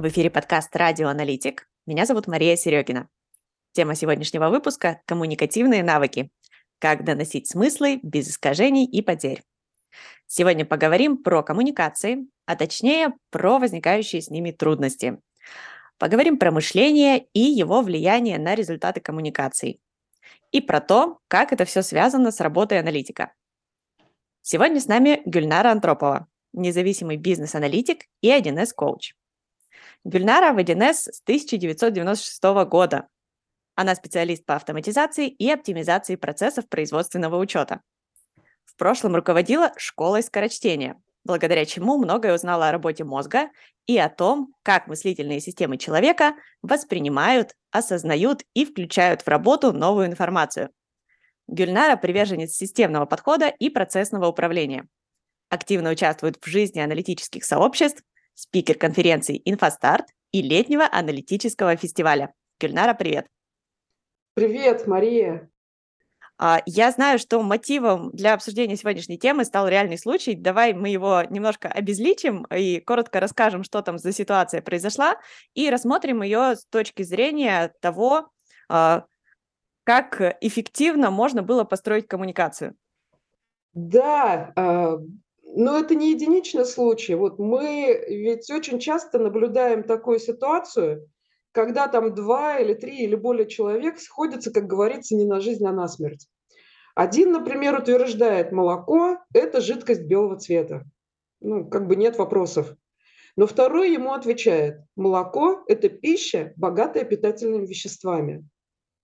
В эфире подкаст «Радиоаналитик». Меня зовут Мария Серегина. Тема сегодняшнего выпуска – коммуникативные навыки. Как доносить смыслы без искажений и потерь. Сегодня поговорим про коммуникации, а точнее про возникающие с ними трудности. Поговорим про мышление и его влияние на результаты коммуникаций. И про то, как это все связано с работой аналитика. Сегодня с нами Гюльнара Антропова, независимый бизнес-аналитик и 1С-коуч. Гюльнара в 1С с 1996 года. Она специалист по автоматизации и оптимизации процессов производственного учета. В прошлом руководила школой скорочтения, благодаря чему многое узнала о работе мозга и о том, как мыслительные системы человека воспринимают, осознают и включают в работу новую информацию. Гюльнара – приверженец системного подхода и процессного управления. Активно участвует в жизни аналитических сообществ, спикер конференции «Инфостарт» и летнего аналитического фестиваля. Гюльнара, привет! Привет, Мария! А, я знаю, что мотивом для обсуждения сегодняшней темы стал реальный случай. Давай мы его немножко обезличим и коротко расскажем, что там за ситуация произошла, и рассмотрим ее с точки зрения того, а, как эффективно можно было построить коммуникацию. Да, а, но это не единичный случай. Вот мы ведь очень часто наблюдаем такую ситуацию, когда там два или три или более человек сходятся, как говорится, не на жизнь, а на смерть. Один, например, утверждает, молоко – это жидкость белого цвета. Ну, как бы нет вопросов. Но второй ему отвечает, молоко – это пища, богатая питательными веществами.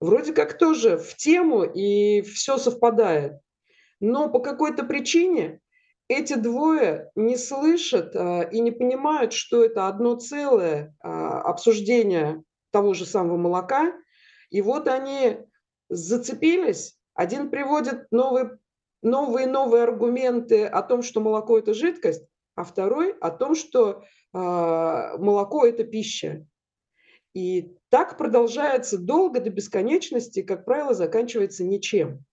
Вроде как тоже в тему и все совпадает. Но по какой-то причине эти двое не слышат а, и не понимают, что это одно целое а, обсуждение того же самого молока. И вот они зацепились. Один приводит новые, новые новые аргументы о том, что молоко – это жидкость, а второй о том, что э, молоко – это пища. И так продолжается долго до бесконечности, как правило, заканчивается ничем.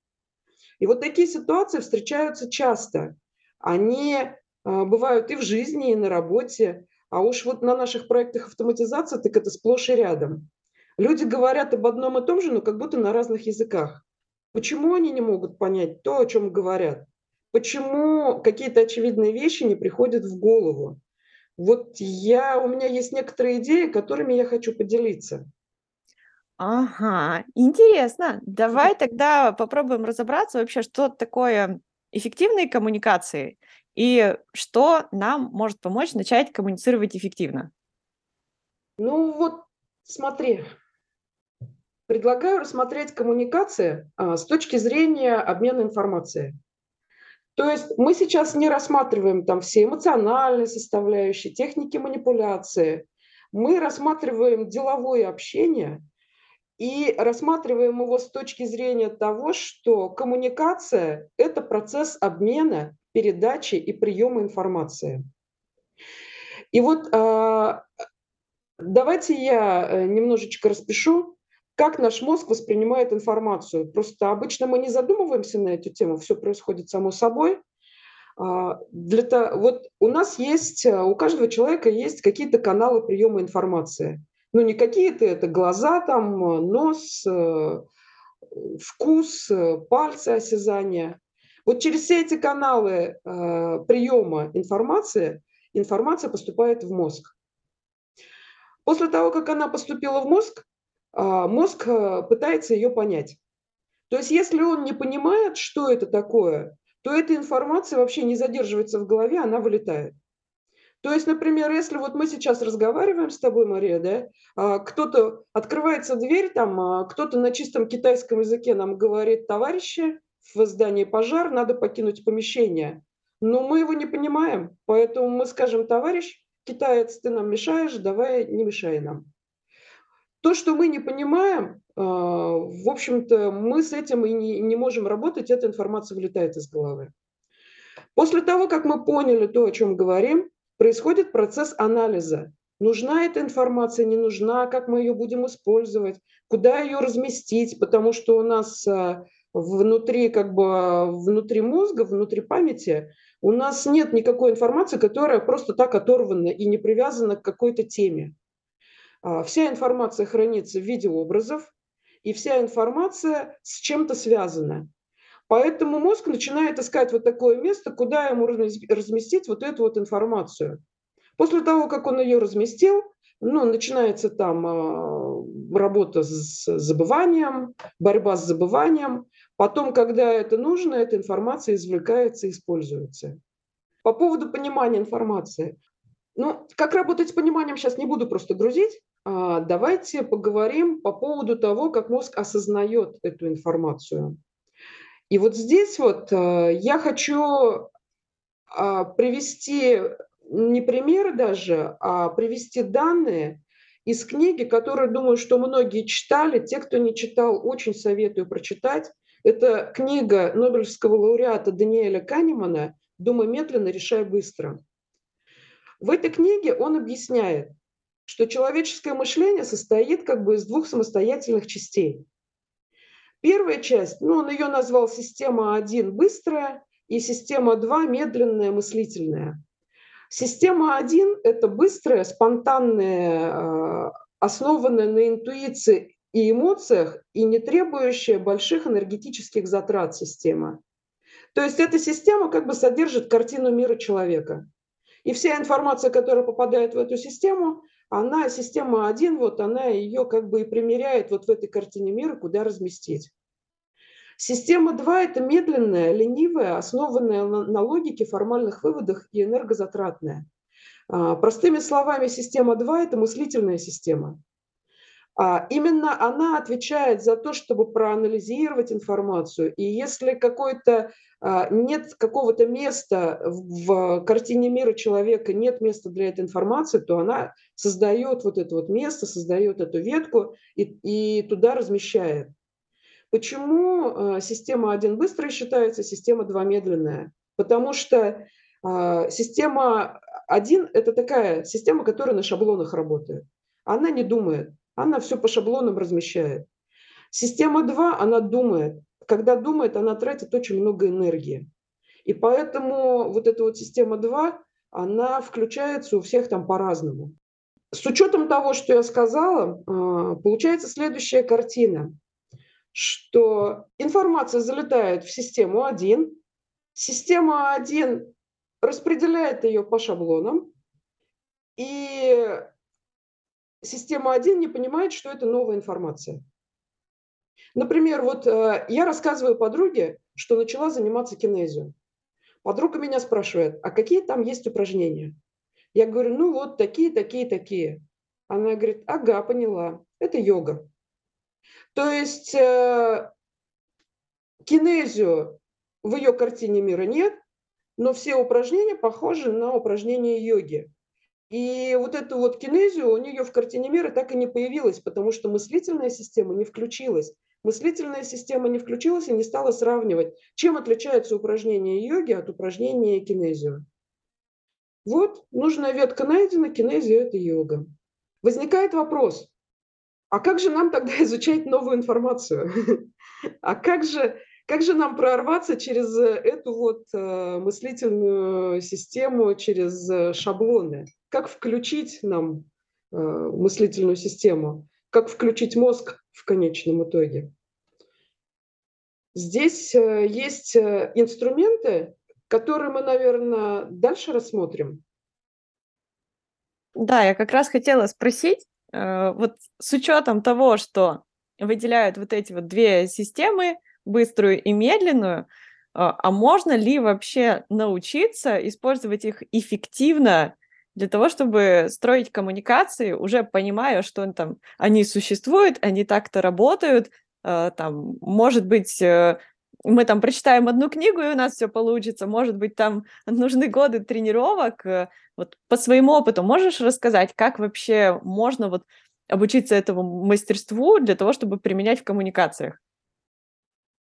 И вот такие ситуации встречаются часто они а, бывают и в жизни, и на работе. А уж вот на наших проектах автоматизации так это сплошь и рядом. Люди говорят об одном и том же, но как будто на разных языках. Почему они не могут понять то, о чем говорят? Почему какие-то очевидные вещи не приходят в голову? Вот я, у меня есть некоторые идеи, которыми я хочу поделиться. Ага, интересно. Давай тогда попробуем разобраться вообще, что такое эффективные коммуникации и что нам может помочь начать коммуницировать эффективно? Ну вот, смотри, предлагаю рассмотреть коммуникации а, с точки зрения обмена информацией. То есть мы сейчас не рассматриваем там все эмоциональные составляющие, техники манипуляции. Мы рассматриваем деловое общение и рассматриваем его с точки зрения того, что коммуникация – это процесс обмена, передачи и приема информации. И вот а, давайте я э, немножечко распишу, как наш мозг воспринимает информацию. Просто обычно мы не задумываемся на эту тему, все происходит само собой. А, для того, вот у нас есть, э, у каждого человека есть какие-то каналы приема информации – ну, не какие-то это глаза, там, нос, э, вкус, э, пальцы осязания. Вот через все эти каналы э, приема информации информация поступает в мозг. После того, как она поступила в мозг, мозг пытается ее понять. То есть если он не понимает, что это такое, то эта информация вообще не задерживается в голове, она вылетает. То есть, например, если вот мы сейчас разговариваем с тобой, Мария, да, а, кто-то открывается дверь, там, а, кто-то на чистом китайском языке нам говорит, товарищи, в здании пожар, надо покинуть помещение. Но мы его не понимаем, поэтому мы скажем, товарищ, китаец, ты нам мешаешь, давай не мешай нам. То, что мы не понимаем, а, в общем-то, мы с этим и не, не можем работать, эта информация вылетает из головы. После того, как мы поняли то, о чем говорим, происходит процесс анализа. Нужна эта информация, не нужна, как мы ее будем использовать, куда ее разместить, потому что у нас а, внутри, как бы, внутри мозга, внутри памяти у нас нет никакой информации, которая просто так оторвана и не привязана к какой-то теме. А, вся информация хранится в виде образов, и вся информация с чем-то связана. Поэтому мозг начинает искать вот такое место, куда ему разместить вот эту вот информацию. После того, как он ее разместил, ну, начинается там э, работа с забыванием, борьба с забыванием. Потом, когда это нужно, эта информация извлекается и используется. По поводу понимания информации. Ну, как работать с пониманием, сейчас не буду просто грузить. А, давайте поговорим по поводу того, как мозг осознает эту информацию. И вот здесь вот э, я хочу а, привести не примеры даже, а привести данные из книги, которые, думаю, что многие читали. Те, кто не читал, очень советую прочитать. Это книга Нобелевского лауреата Даниэля Канемана «Думай медленно, решай быстро». В этой книге он объясняет, что человеческое мышление состоит как бы из двух самостоятельных частей. Первая часть, ну, он ее назвал система 1 быстрая и система 2 медленная, мыслительная. Система 1 – это быстрая, спонтанная, э, основанная на интуиции и эмоциях и не требующая больших энергетических затрат система. То есть эта система как бы содержит картину мира человека. И вся информация, которая попадает в эту систему, она, система 1, вот она ее как бы и примеряет вот в этой картине мира, куда разместить. Система 2 – это медленная, ленивая, основанная на логике, формальных выводах и энергозатратная. А, простыми словами, система 2 – это мыслительная система. А, именно она отвечает за то, чтобы проанализировать информацию. И если какой-то а, нет какого-то места в картине мира человека, нет места для этой информации, то она создает вот это вот место, создает эту ветку и, и туда размещает. Почему э, система 1 быстрая считается, система 2 медленная? Потому что система 1 – это такая система, которая на шаблонах работает. Она не думает, она все по шаблонам размещает. Система 2, она думает. Когда думает, она тратит очень много энергии. И поэтому вот эта вот система 2, она включается у всех там по-разному. С учетом того, что я сказала, э, получается следующая картина что информация залетает в систему 1, система 1 распределяет ее по шаблонам, и система 1 не понимает, что это новая информация. Например, вот э, я рассказываю подруге, что начала заниматься кинезией. Подруга меня спрашивает, а какие там есть упражнения? Я говорю, ну вот такие, такие, такие. Она говорит, ага, поняла, это йога. То есть э, кинезию в ее картине мира нет, но все упражнения похожи на упражнения йоги. И вот эту вот кинезию у нее в картине мира так и не появилась, потому что мыслительная система не включилась. Мыслительная система не включилась и не стала сравнивать, чем отличается упражнение йоги от упражнения кинезию. Вот, нужная ветка найдена, кинезия – это йога. Возникает вопрос, а как же нам тогда изучать новую информацию? А как же, как же нам прорваться через эту вот э, мыслительную систему, через э, шаблоны? Как включить нам э, мыслительную систему? Как включить мозг в конечном итоге? Здесь есть инструменты, которые мы, наверное, дальше рассмотрим. Да, я как раз хотела спросить, Э, вот с учетом того, что выделяют вот эти вот две системы, быструю и медленную, а, а можно ли вообще научиться использовать их эффективно для того, чтобы строить коммуникации, уже понимая, что там они существуют, они так-то работают, э, там, может быть, э, мы там прочитаем одну книгу, и у нас все получится. Может быть, там нужны годы тренировок. Э, вот по своему опыту можешь рассказать, как вообще можно вот обучиться этому мастерству для того, чтобы применять в коммуникациях?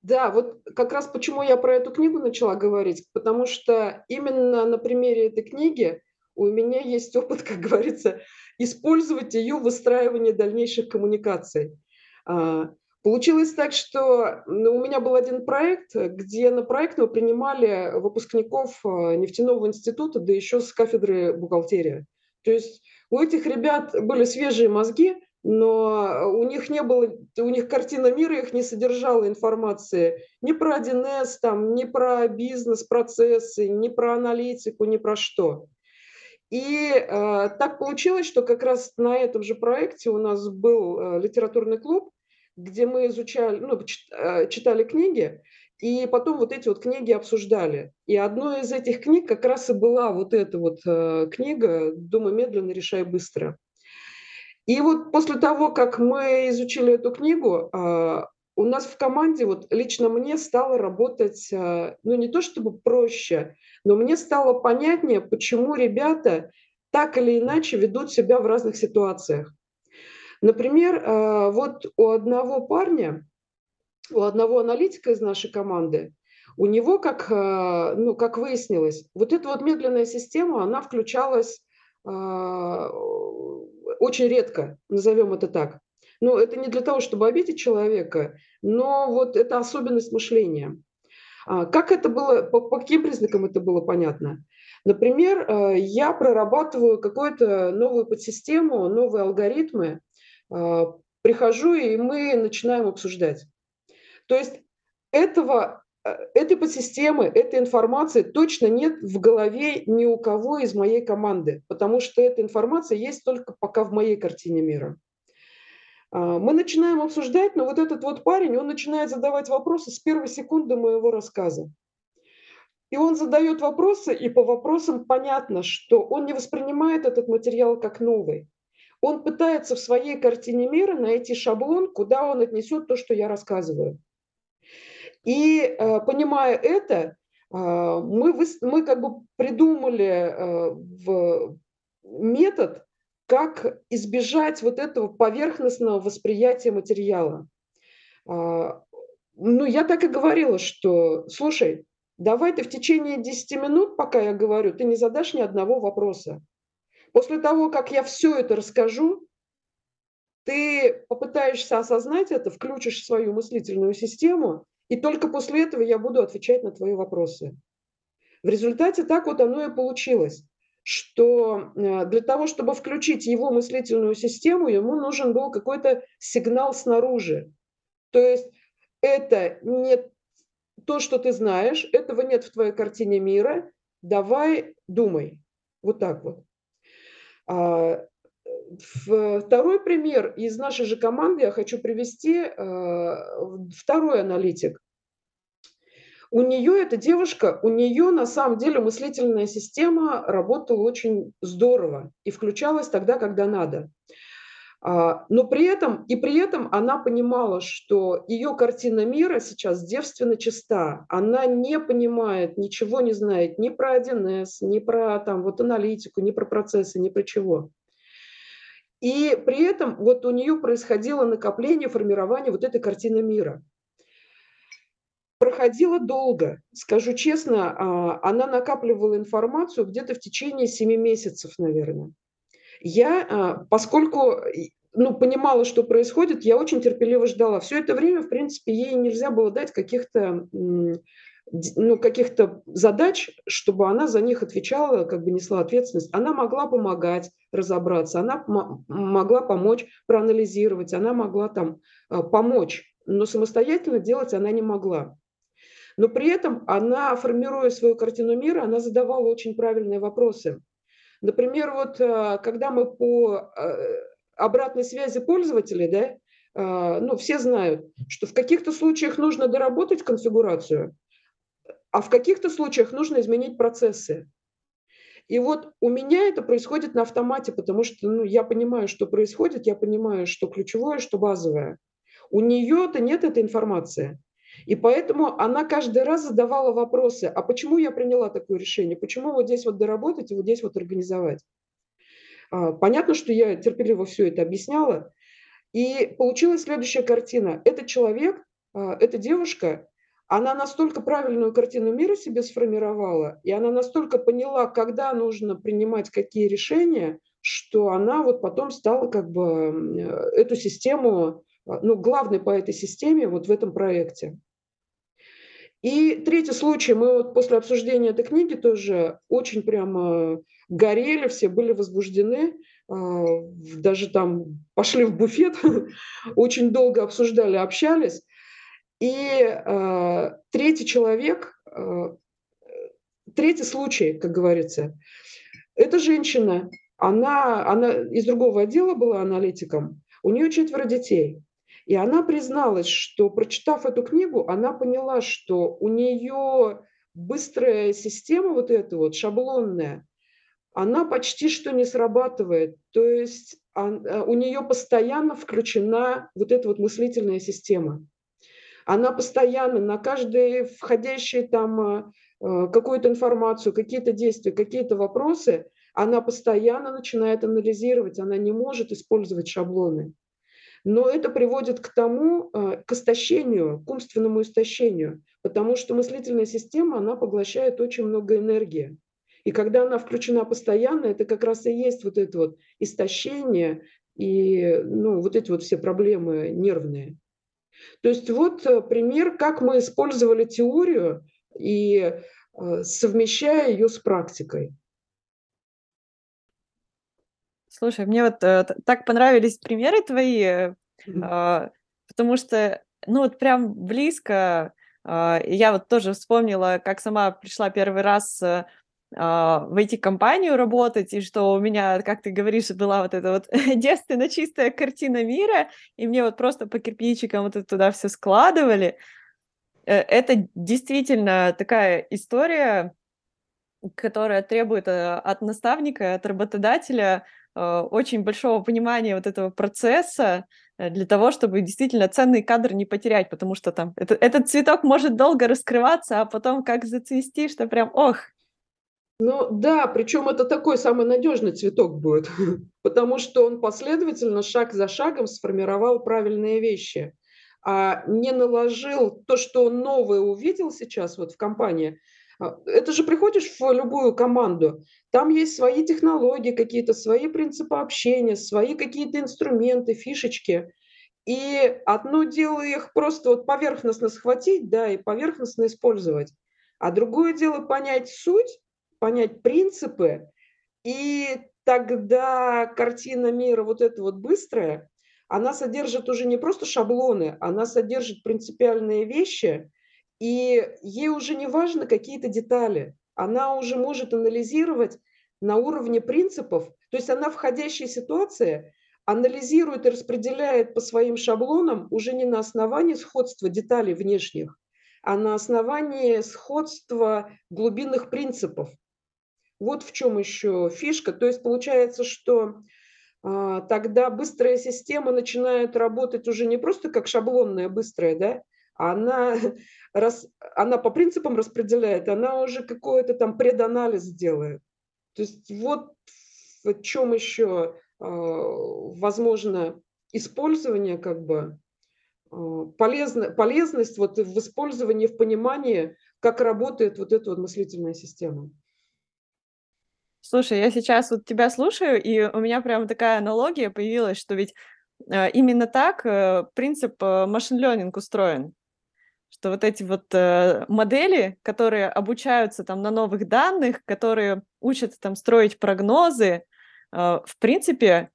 Да, вот как раз почему я про эту книгу начала говорить, потому что именно на примере этой книги у меня есть опыт, как говорится, использовать ее в выстраивании дальнейших коммуникаций. А, Получилось так, что у меня был один проект, где на проект мы принимали выпускников э, нефтяного института, да еще с кафедры бухгалтерии. То есть у этих ребят были свежие мозги, но у них не было, у них картина мира их не содержала информации ни про 1С, там, ни про бизнес-процессы, ни про аналитику, ни про что. И э, так получилось, что как раз на этом же проекте у нас был э, литературный клуб, где мы изучали, ну, э, читали книги, и потом вот эти вот книги обсуждали. И одной из этих книг как раз и была вот эта вот э, книга «Думай медленно, решай быстро». И вот после того, как мы изучили эту книгу, э, у нас в команде, вот лично мне стало работать, э, ну не то чтобы проще, но мне стало понятнее, почему ребята так или иначе ведут себя в разных ситуациях. Например, э, вот у одного парня, у одного аналитика из нашей команды, у него, как, э, ну, как выяснилось, вот эта вот медленная система, она включалась очень редко, назовем это так. Ну, это не для того, чтобы обидеть человека, но вот это особенность мышления. А как это было, по, по каким признакам это было понятно? Например, я прорабатываю какую-то новую подсистему, новые алгоритмы, прихожу, и мы начинаем обсуждать. То есть этого, э, этой подсистемы, этой информации точно нет в голове ни у кого из моей команды, потому что эта информация есть только пока в моей картине мира. А, мы начинаем обсуждать, но вот этот вот парень, он начинает задавать вопросы с первой секунды моего рассказа. И он задает вопросы, и по вопросам понятно, что он не воспринимает этот материал как новый. Он пытается в своей картине мира найти шаблон, куда он отнесет то, что я рассказываю. И э, понимая это, э, мы, мы как бы придумали э, в метод, как избежать вот этого поверхностного восприятия материала. Ну, я так и говорила, что, слушай, давай ты в течение 10 минут, пока я говорю, ты не задашь ни одного вопроса. После того, как я все это расскажу, ты попытаешься осознать это, включишь свою мыслительную систему и только после этого я буду отвечать на твои вопросы. В результате так вот оно и получилось, что э, для того, чтобы включить его мыслительную систему, ему нужен был какой-то сигнал снаружи. То есть это не то, что ты знаешь, этого нет в твоей картине мира, давай думай. Вот так вот. А, второй пример из нашей же команды я хочу привести. Э, второй аналитик. У нее, эта девушка, у нее на самом деле мыслительная система работала очень здорово и включалась тогда, когда надо. А, но при этом, и при этом она понимала, что ее картина мира сейчас девственно чиста. Она не понимает, ничего не знает ни про 1С, ни про там, вот, аналитику, ни про процессы, ни про чего. И при этом вот у нее происходило накопление, формирование вот этой картины мира. Проходило долго, скажу честно, а, она накапливала информацию где-то в течение 7 месяцев, наверное. Я, а, поскольку ну, понимала, что происходит, я очень терпеливо ждала. Все это время, в принципе, ей нельзя было дать каких-то ну, каких-то задач, чтобы она за них отвечала, как бы несла ответственность. Она могла помогать разобраться, она могла помочь проанализировать, она могла там э, помочь, но самостоятельно делать она не могла. Но при этом она, формируя свою картину мира, она задавала очень правильные вопросы. Например, вот э, когда мы по э, обратной связи пользователей, да, ну, все знают, что в каких-то случаях нужно доработать конфигурацию, а в каких-то случаях нужно изменить процессы. И вот у меня это происходит на автомате, потому что ну, я понимаю, что происходит, я понимаю, что ключевое, что базовое. У нее-то нет этой информации. И поэтому она каждый раз задавала вопросы, а почему я приняла такое решение, почему вот здесь вот доработать и вот здесь вот организовать. А, понятно, что я терпеливо все это объясняла. И получилась следующая картина. Этот человек, а, эта девушка, она настолько правильную картину мира себе сформировала, и она настолько поняла, когда нужно принимать какие решения, что она вот потом стала как бы эту систему, ну, главной по этой системе вот в этом проекте. И третий случай, мы вот после обсуждения этой книги тоже очень прямо горели, все были возбуждены, а, даже там пошли в буфет, очень долго обсуждали, общались. И э, третий человек, третий случай, как говорится, это женщина, она, она из другого отдела была аналитиком, у нее четверо детей. И она призналась, что прочитав эту книгу, она поняла, что у нее быстрая система вот эта вот шаблонная, она почти что не срабатывает. То есть а, у нее постоянно включена вот эта вот мыслительная система. Она постоянно на каждый входящий там а, какую-то информацию, какие-то действия, какие-то вопросы, она постоянно начинает анализировать, она не может использовать шаблоны. Но это приводит к тому, э, к истощению, к умственному истощению, потому что мыслительная система, она поглощает очень много энергии. И когда она включена постоянно, это как раз и есть вот это вот истощение и ну, вот эти вот все проблемы нервные. То есть вот э, пример, как мы использовали теорию и э, совмещая ее с практикой. Слушай, мне вот э, так понравились примеры твои, э, э, потому что, ну вот прям близко. Э, я вот тоже вспомнила, как сама пришла первый раз э, а, в IT-компанию работать, и что у меня, как ты говоришь, была вот эта вот девственно чистая картина мира, и мне вот просто по кирпичикам вот это туда все складывали. Э, это действительно такая история, которая требует э, от наставника, от работодателя Э, очень большого понимания вот этого процесса э, для того, чтобы действительно ценный кадр не потерять, потому что там это, этот цветок может долго раскрываться, а потом как зацвести, что прям ох. Ну да, причем это такой самый надежный цветок будет, потому что он последовательно, шаг за шагом сформировал правильные вещи, а не наложил то, что он новое увидел сейчас вот в компании, это же приходишь в любую команду, там есть свои технологии какие-то, свои принципы общения, свои какие-то инструменты, фишечки. И одно дело их просто вот поверхностно схватить, да, и поверхностно использовать. А другое дело понять суть, понять принципы, и тогда картина мира вот эта вот быстрая, она содержит уже не просто шаблоны, она содержит принципиальные вещи, и ей уже не важно какие-то детали. Она уже может анализировать на уровне принципов. То есть она входящая ситуация анализирует и распределяет по своим шаблонам уже не на основании сходства деталей внешних, а на основании сходства глубинных принципов. Вот в чем еще фишка. То есть получается, что а, тогда быстрая система начинает работать уже не просто как шаблонная быстрая, да, она, рас, она по принципам распределяет, она уже какой-то там преданализ делает. То есть вот в чем еще э, возможно использование как бы э, полезно, полезность вот в использовании, в понимании, как работает вот эта вот мыслительная система. Слушай, я сейчас вот тебя слушаю, и у меня прям такая аналогия появилась, что ведь э, именно так принцип машин learning устроен что вот эти вот э, модели, которые обучаются там на новых данных, которые учатся там строить прогнозы, э, в принципе,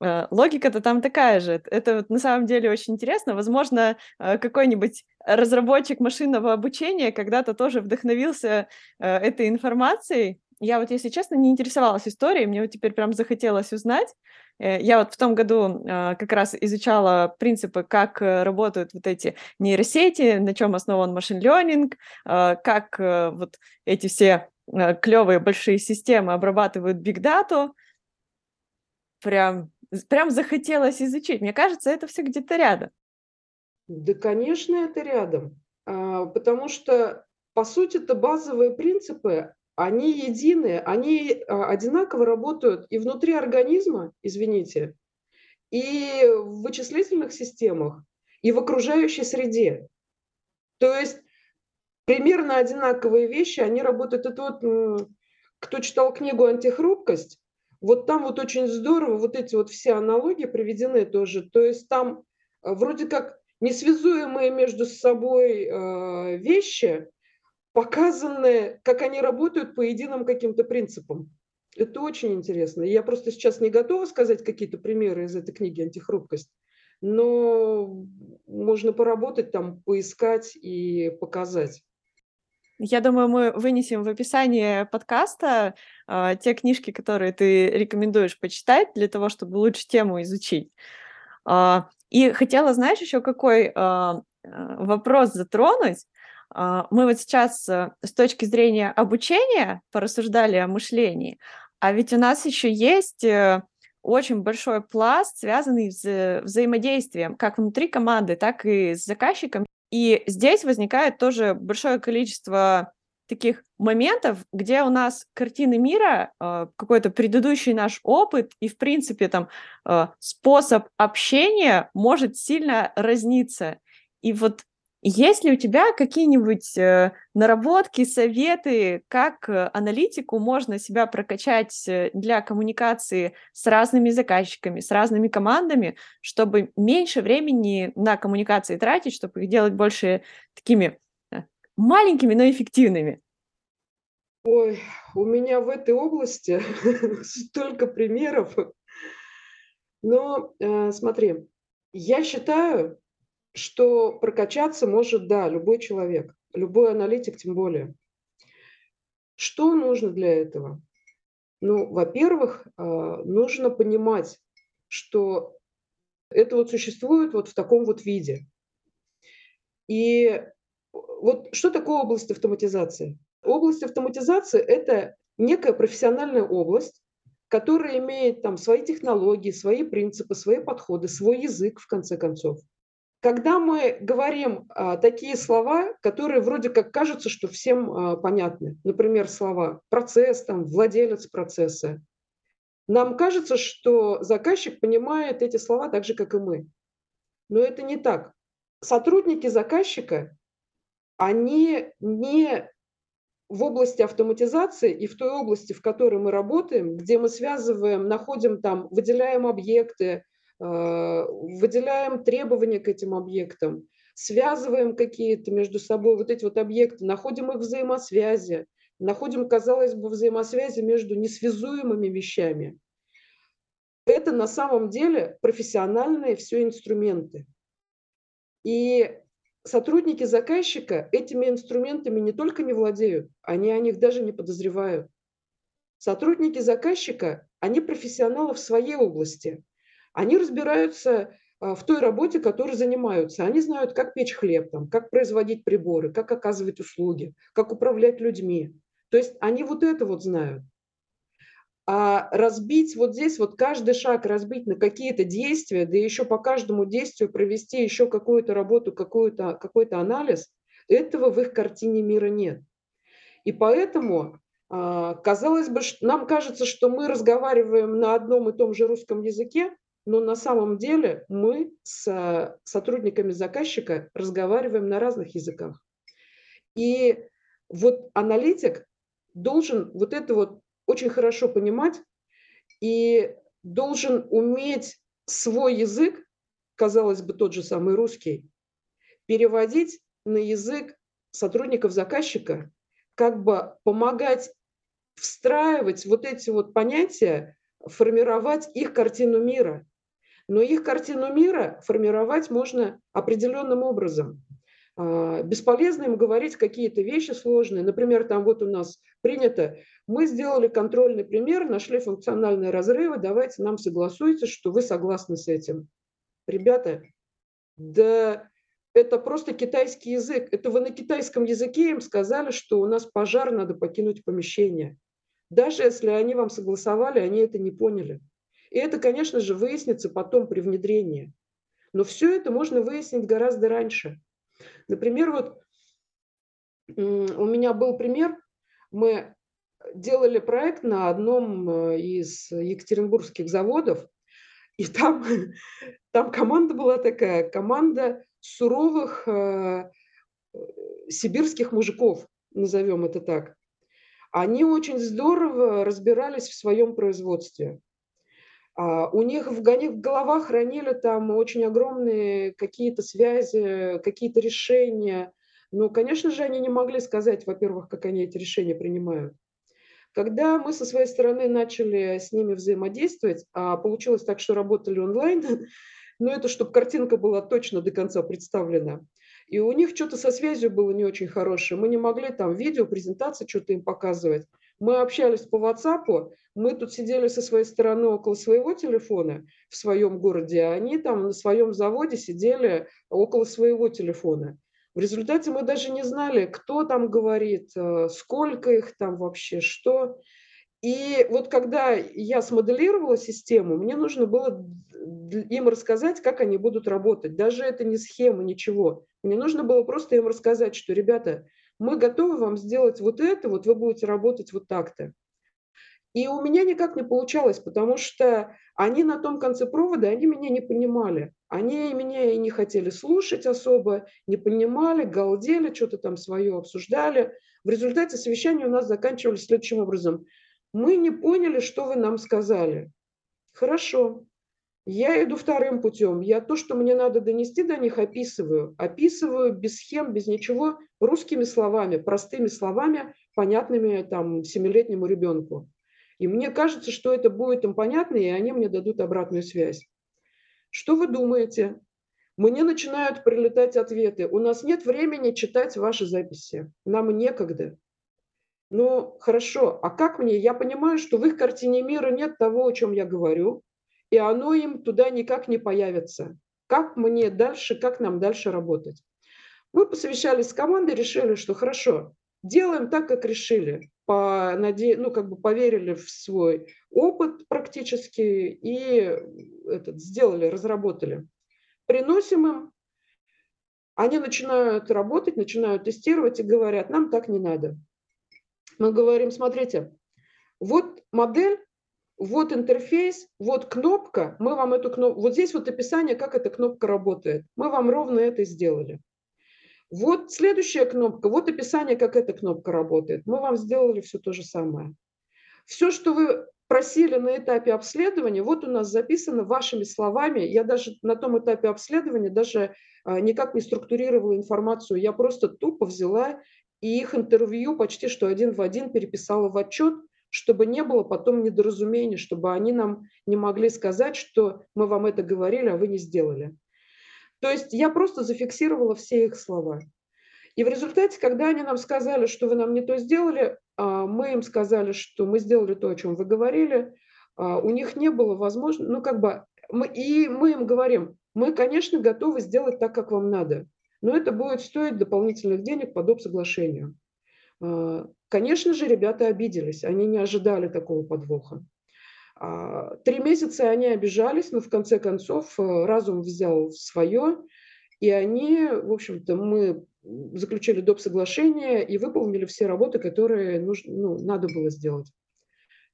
э, логика-то там такая же. Это вот на самом деле очень интересно. Возможно, э, какой-нибудь разработчик машинного обучения когда-то тоже вдохновился э, этой информацией. Я вот, если честно, не интересовалась историей, мне вот теперь прям захотелось узнать. Э, я вот в том году а, как раз изучала принципы, как э, работают вот эти нейросети, на чем основан машин learning, а, как э, вот эти все клевые большие системы обрабатывают data. Прям, прям захотелось изучить. Мне кажется, это все где-то рядом. Да, конечно, это рядом. А, потому что, по сути, это базовые принципы, они едины, они а, одинаково работают и внутри организма, извините, и в вычислительных системах, и в окружающей среде. То есть примерно одинаковые вещи, они работают. Это вот, кто читал книгу «Антихрупкость», вот там вот очень здорово вот эти вот все аналогии приведены тоже. То есть там а, вроде как несвязуемые между собой э, вещи, показаны, как они работают по единым каким-то принципам. Это очень интересно. Я просто сейчас не готова сказать какие-то примеры из этой книги «Антихрупкость», но можно поработать там, поискать и показать. Я думаю, мы вынесем в описание подкаста э, те книжки, которые ты рекомендуешь почитать для того, чтобы лучше тему изучить. Э, и хотела, знаешь, еще какой э, вопрос затронуть. Э, мы вот сейчас э, с точки зрения обучения порассуждали о мышлении, а ведь у нас еще есть э, очень большой пласт, связанный с взаимодействием как внутри команды, так и с заказчиком. И здесь возникает тоже большое количество таких моментов, где у нас картины мира, э, какой-то предыдущий наш опыт и, в принципе, там э, способ общения может сильно разниться. И вот есть ли у тебя какие-нибудь э, наработки, советы, как э, аналитику можно себя прокачать э, для коммуникации с разными заказчиками, с разными командами, чтобы меньше времени на коммуникации тратить, чтобы их делать больше такими маленькими, но эффективными? Ой, у меня в этой области столько примеров. Но смотри, я считаю, что прокачаться может, да, любой человек, любой аналитик тем более. Что нужно для этого? Ну, во-первых, а, нужно понимать, что это вот существует вот в таком вот виде. И вот что такое область автоматизации? Область автоматизации – это некая профессиональная область, которая имеет там свои технологии, свои принципы, свои подходы, свой язык, в конце концов. Когда мы говорим а, такие слова, которые вроде как кажутся, что всем а, понятны, например, слова процесс, там, владелец процесса, нам кажется, что заказчик понимает эти слова так же, как и мы. Но это не так. Сотрудники заказчика, они не в области автоматизации и в той области, в которой мы работаем, где мы связываем, находим там, выделяем объекты, выделяем требования к этим объектам, связываем какие-то между собой вот эти вот объекты, находим их взаимосвязи, находим, казалось бы, взаимосвязи между несвязуемыми вещами. Это на самом деле профессиональные все инструменты. И сотрудники заказчика этими инструментами не только не владеют, они о них даже не подозревают. Сотрудники заказчика, они профессионалы в своей области – они разбираются а, в той работе, которой занимаются. Они знают, как печь хлеб, там, как производить приборы, как оказывать услуги, как управлять людьми. То есть они вот это вот знают. А разбить вот здесь, вот каждый шаг разбить на какие-то действия, да еще по каждому действию провести еще какую-то работу, какой-то какой анализ, этого в их картине мира нет. И поэтому, а, казалось бы, нам кажется, что мы разговариваем на одном и том же русском языке, но на самом деле мы с сотрудниками заказчика разговариваем на разных языках. И вот аналитик должен вот это вот очень хорошо понимать и должен уметь свой язык, казалось бы, тот же самый русский, переводить на язык сотрудников заказчика, как бы помогать встраивать вот эти вот понятия, формировать их картину мира. Но их картину мира формировать можно определенным образом. А, бесполезно им говорить какие-то вещи сложные. Например, там вот у нас принято, мы сделали контрольный пример, нашли функциональные разрывы, давайте нам согласуйте, что вы согласны с этим. Ребята, да это просто китайский язык. Это вы на китайском языке им сказали, что у нас пожар, надо покинуть помещение. Даже если они вам согласовали, они это не поняли. И это, конечно же, выяснится потом при внедрении. Но все это можно выяснить гораздо раньше. Например, вот у меня был пример, мы делали проект на одном э, из екатеринбургских заводов, и там, там команда была такая, команда суровых э, сибирских мужиков, назовем это так. Они очень здорово разбирались в своем производстве. А, у них в головах хранили там очень огромные какие-то связи, какие-то решения. Но, конечно же, они не могли сказать, во-первых, как они эти решения принимают. Когда мы со своей стороны начали с ними взаимодействовать, а получилось так, что работали онлайн, но это чтобы картинка была точно до конца представлена, и у них что-то со связью было не очень хорошее. Мы не могли там видео, презентации что-то им показывать. Мы общались по WhatsApp, мы тут сидели со своей стороны около своего телефона в своем городе, а они там на своем заводе сидели около своего телефона. В результате мы даже не знали, кто там говорит, э, сколько их там вообще, что. И вот когда я смоделировала систему, мне нужно было им рассказать, как они будут работать. Даже это не схема, ничего. Мне нужно было просто им рассказать, что, ребята, мы готовы вам сделать вот это, вот вы будете работать вот так-то. И у меня никак не получалось, потому что они на том конце провода, они меня не понимали. Они меня и не хотели слушать особо, не понимали, галдели, что-то там свое обсуждали. В результате совещания у нас заканчивались следующим образом. Мы не поняли, что вы нам сказали. Хорошо, я иду вторым путем. Я то, что мне надо донести до них, описываю. Описываю без схем, без ничего, русскими словами, простыми словами, понятными там семилетнему ребенку. И мне кажется, что это будет им понятно, и они мне дадут обратную связь. Что вы думаете? Мне начинают прилетать ответы. У нас нет времени читать ваши записи. Нам некогда. Ну, хорошо, а как мне? Я понимаю, что в их картине мира нет того, о чем я говорю и оно им туда никак не появится. Как мне дальше, как нам дальше работать? Мы посовещались с командой, решили, что хорошо, делаем так, как решили. По, наде... ну, как бы поверили в свой опыт практически и этот, сделали, разработали. Приносим им, они начинают работать, начинают тестировать и говорят, нам так не надо. Мы говорим, смотрите, вот модель, вот интерфейс, вот кнопка, мы вам эту кнопку, вот здесь вот описание, как эта кнопка работает. Мы вам ровно это сделали. Вот следующая кнопка, вот описание, как эта кнопка работает. Мы вам сделали все то же самое. Все, что вы просили на этапе обследования, вот у нас записано вашими словами. Я даже на том этапе обследования даже а, никак не структурировала информацию. Я просто тупо взяла и их интервью почти что один в один переписала в отчет, чтобы не было потом недоразумений, чтобы они нам не могли сказать, что мы вам это говорили, а вы не сделали. То есть я просто зафиксировала все их слова. И в результате, когда они нам сказали, что вы нам не то сделали, а, мы им сказали, что мы сделали то, о чем вы говорили, а, у них не было возможности, ну как бы, мы, и мы им говорим, мы, конечно, готовы сделать так, как вам надо, но это будет стоить дополнительных денег по доп. соглашению. А, конечно же, ребята обиделись, они не ожидали такого подвоха. А, три месяца они обижались, но в конце концов э, разум взял свое, и они, в общем-то, мы заключили доп. соглашение и выполнили все работы, которые нужно, ну, надо было сделать.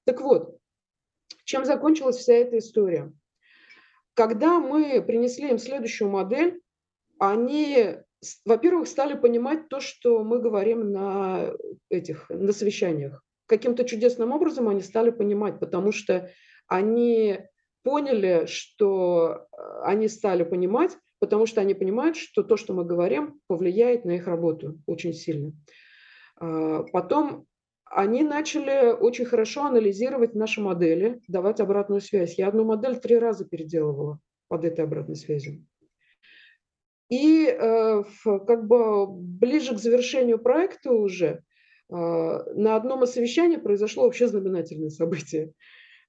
Так вот, чем закончилась вся эта история? Когда мы принесли им следующую модель, они во-первых, стали понимать то, что мы говорим на этих, на совещаниях. Каким-то чудесным образом они стали понимать, потому что они поняли, что э, они стали понимать, потому что они понимают, что то, что мы говорим, повлияет на их работу очень сильно. А, потом они начали очень хорошо анализировать наши модели, давать обратную связь. Я одну модель три раза переделывала под этой обратной связью. И э, как бы ближе к завершению проекта уже э, на одном из совещаний произошло вообще знаменательное событие.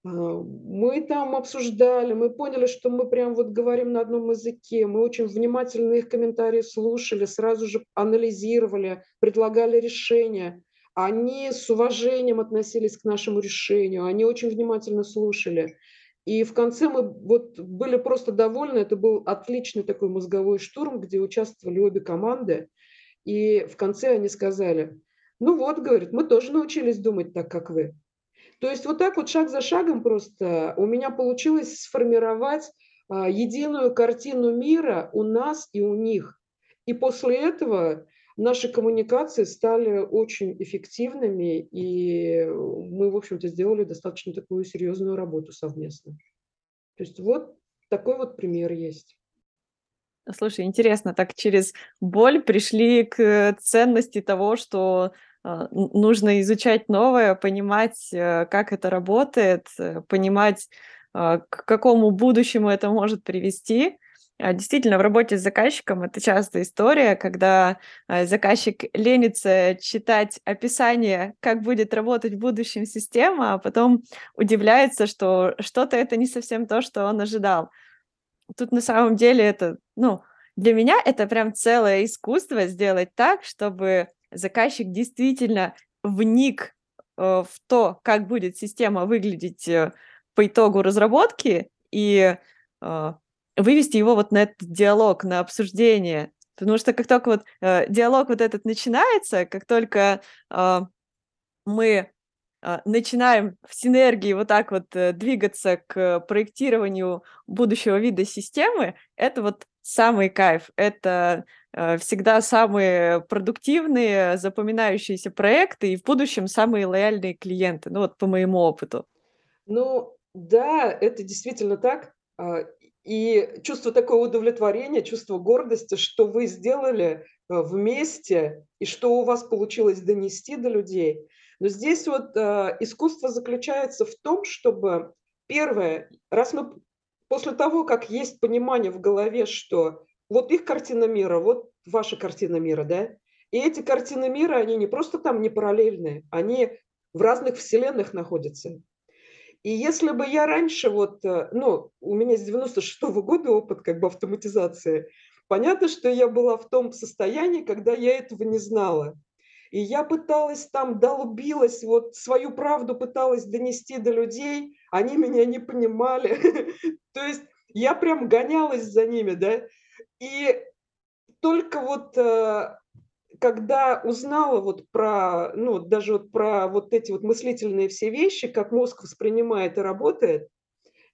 Э, мы там обсуждали, мы поняли, что мы прям вот говорим на одном языке, мы очень внимательно их комментарии слушали, сразу же анализировали, предлагали решения. Они с уважением относились к нашему решению, они очень внимательно слушали. И в конце мы вот были просто довольны. Это был отличный такой мозговой штурм, где участвовали обе команды. И в конце они сказали, ну вот, говорит, мы тоже научились думать так, как вы. То есть вот так вот шаг за шагом просто у меня получилось сформировать а, единую картину мира у нас и у них. И после этого наши коммуникации стали очень эффективными, и мы, в общем-то, сделали достаточно такую серьезную работу совместно. То есть вот такой вот пример есть. Слушай, интересно, так через боль пришли к ценности того, что а, нужно изучать новое, понимать, э, как это работает, э, понимать, а, к какому будущему это может привести. А, действительно, в работе с заказчиком это частая история, когда заказчик ленится читать описание, как будет работать в будущем система, а потом удивляется, что что-то это не совсем то, что он ожидал. Тут на самом деле это, ну, для меня это прям целое искусство сделать так, чтобы заказчик действительно вник э, в то, как будет система выглядеть э, по итогу разработки и э, вывести его вот на этот диалог, на обсуждение. Потому что как только вот э, диалог вот этот начинается, как только э, мы а, начинаем в синергии вот так вот э, двигаться к проектированию будущего вида системы, это вот самый кайф. Это э, всегда самые продуктивные, запоминающиеся проекты и в будущем самые лояльные клиенты. Ну вот по моему опыту. Ну да, это действительно так. И чувство такого удовлетворения, чувство гордости, что вы сделали э, вместе и что у вас получилось донести до людей – но здесь вот э, искусство заключается в том, чтобы, первое, раз мы после того, как есть понимание в голове, что вот их картина мира, вот ваша картина мира, да, и эти картины мира, они не просто там не параллельные, они в разных вселенных находятся. И если бы я раньше, вот, э, ну, у меня с 96 -го года опыт как бы автоматизации, понятно, что я была в том состоянии, когда я этого не знала. И я пыталась там, долбилась, вот свою правду пыталась донести до людей, они меня не понимали. То есть я прям гонялась за ними, да. И только вот э, когда узнала вот про, ну, даже вот про вот эти вот мыслительные все вещи, как мозг воспринимает и работает,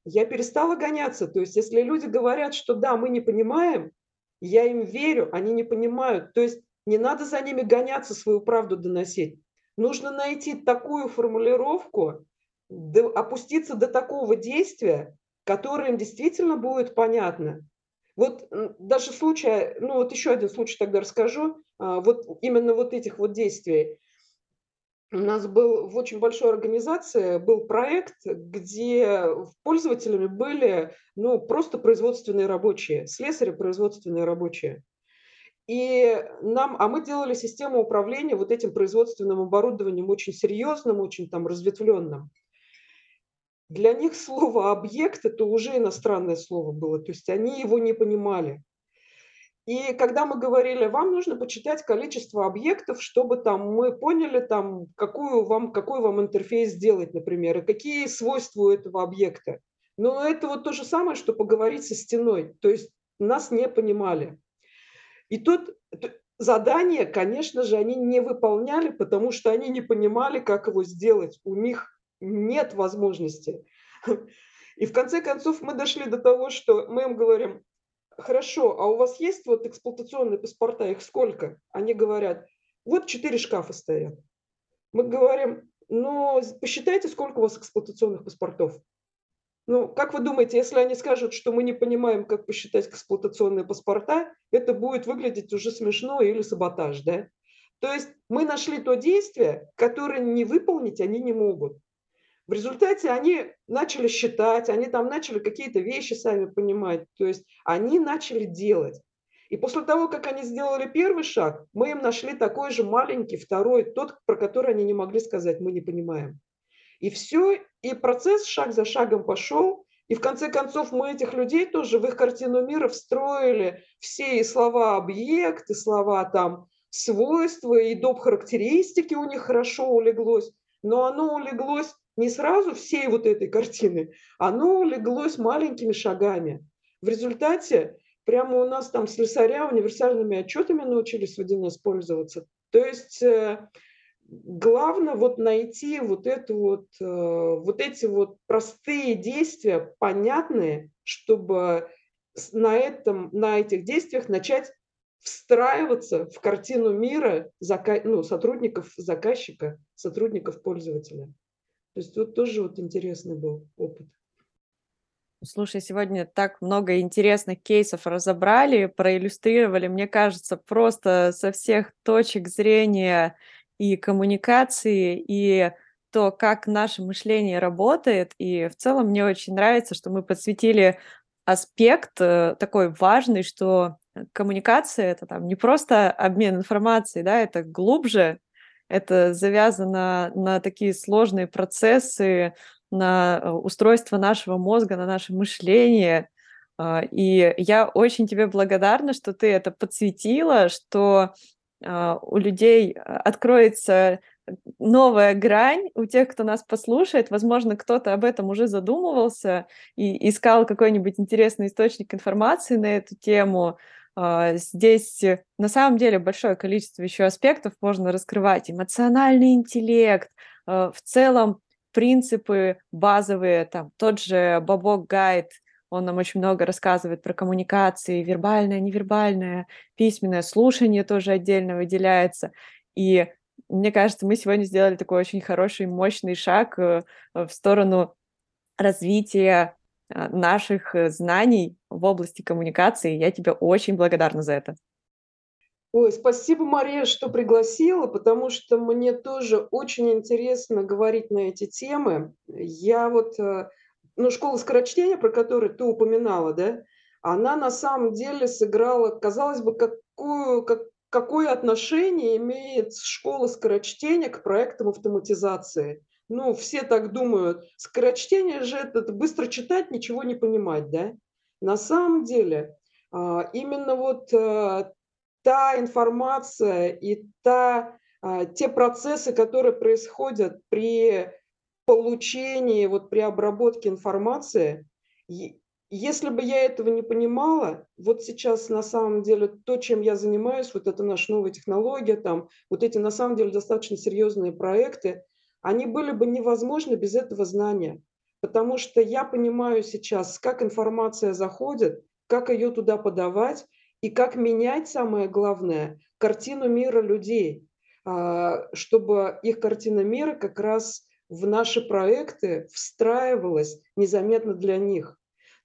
я перестала гоняться. То есть если люди говорят, что да, мы не понимаем, я им верю, они не понимают. То есть не надо за ними гоняться, свою правду доносить. Нужно найти такую формулировку, опуститься до такого действия, которое им действительно будет понятно. Вот даже случай, ну вот еще один случай тогда расскажу, а, вот именно вот этих вот действий. У нас был в очень большой организации был проект, где пользователями были ну, просто производственные рабочие, слесари производственные рабочие. И нам, а мы делали систему управления вот этим производственным оборудованием очень серьезным, очень там разветвленным. Для них слово «объект» – это уже иностранное слово было, то есть они его не понимали. И когда мы говорили, вам нужно почитать количество объектов, чтобы там мы поняли, там, какую вам, какой вам интерфейс сделать, например, и какие свойства у этого объекта. Но это вот то же самое, что поговорить со стеной. То есть нас не понимали. И тут задание, конечно же, они не выполняли, потому что они не понимали, как его сделать. У них нет возможности. И в конце концов мы дошли до того, что мы им говорим, хорошо, а у вас есть вот эксплуатационные паспорта, их сколько? Они говорят, вот четыре шкафа стоят. Мы говорим, ну, посчитайте, сколько у вас эксплуатационных паспортов. Ну, как вы думаете, если они скажут, что мы не понимаем, как посчитать эксплуатационные паспорта, это будет выглядеть уже смешно или саботаж, да? То есть мы нашли то действие, которое не выполнить они не могут. В результате они начали считать, они там начали какие-то вещи сами понимать, то есть они начали делать. И после того, как они сделали первый шаг, мы им нашли такой же маленький, второй, тот, про который они не могли сказать, мы не понимаем. И все, и процесс шаг за шагом пошел, и в конце концов мы этих людей тоже в их картину мира встроили все и слова объект, и слова там свойства, и доп. характеристики у них хорошо улеглось, но оно улеглось не сразу всей вот этой картины, оно улеглось маленькими шагами. В результате прямо у нас там слесаря универсальными отчетами научились в 1С пользоваться. То есть э, главное вот найти вот, эту вот, э, вот эти вот простые действия, понятные, чтобы на, этом, на этих действиях начать встраиваться в картину мира ну, сотрудников заказчика, сотрудников пользователя. То есть вот тоже вот интересный был опыт. Слушай, сегодня так много интересных кейсов разобрали, проиллюстрировали, мне кажется, просто со всех точек зрения и коммуникации, и то, как наше мышление работает. И в целом мне очень нравится, что мы подсветили аспект э, такой важный, что коммуникация это там не просто обмен информацией, да, это глубже, это завязано на такие сложные процессы, на э, устройство нашего мозга, на наше мышление. А, и я очень тебе благодарна, что ты это подсветила, что а, у людей а, откроется новая грань у тех, кто нас послушает. Возможно, кто-то об этом уже задумывался и искал какой-нибудь интересный источник информации на эту тему. Здесь на самом деле большое количество еще аспектов можно раскрывать. Эмоциональный интеллект, в целом принципы базовые, там тот же Бабок Гайд, он нам очень много рассказывает про коммуникации, вербальное, невербальное, письменное, слушание тоже отдельно выделяется. И мне кажется, мы сегодня сделали такой очень хороший, мощный шаг э, в сторону развития э, наших э, знаний в области коммуникации. Я тебе очень благодарна за это. Ой, спасибо, Мария, что пригласила, потому что мне тоже очень интересно говорить на эти темы. Я вот, э, ну, школа скорочтения, про которую ты упоминала, да, она на самом деле сыграла, казалось бы, какую, как, какое отношение имеет школа скорочтения к проектам автоматизации. Ну, все так думают. Скорочтение же это быстро читать, ничего не понимать, да? На самом деле, а, именно вот э, та информация и та, а, те процессы, которые происходят при получении, вот при обработке информации, если бы я этого не понимала, вот сейчас на самом деле то, чем я занимаюсь, вот это наша новая технология, там, вот эти на самом деле достаточно серьезные проекты, они были бы невозможны без этого знания. Потому что я понимаю сейчас, как информация заходит, как ее туда подавать, и как менять, самое главное, картину мира людей, а, чтобы их картина мира как раз в наши проекты встраивалась незаметно для них.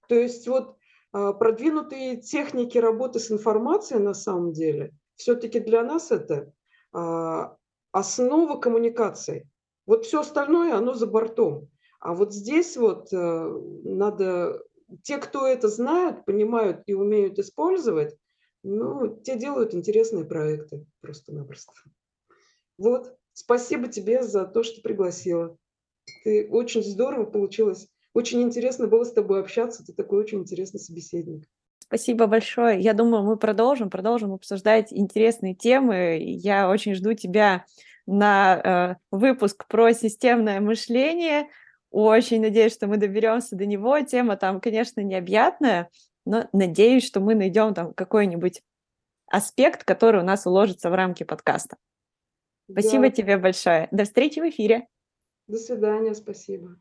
То есть вот а, продвинутые техники работы с информацией на самом деле, все-таки для нас это а, основа коммуникации. Вот все остальное, оно за бортом. А вот здесь вот э, надо, те, кто это знают, понимают и умеют использовать, ну, те делают интересные проекты просто-напросто. Вот, спасибо тебе за то, что пригласила. Ты очень здорово получилось. Очень интересно было с тобой общаться. Ты такой очень интересный собеседник. Спасибо большое. Я думаю, мы продолжим, продолжим обсуждать интересные темы. Я очень жду тебя на э, выпуск про системное мышление. Очень надеюсь, что мы доберемся до него. Тема там, конечно, необъятная, но надеюсь, что мы найдем там какой-нибудь аспект, который у нас уложится в рамки подкаста. Спасибо да. тебе большое. До встречи в эфире. До свидания, спасибо.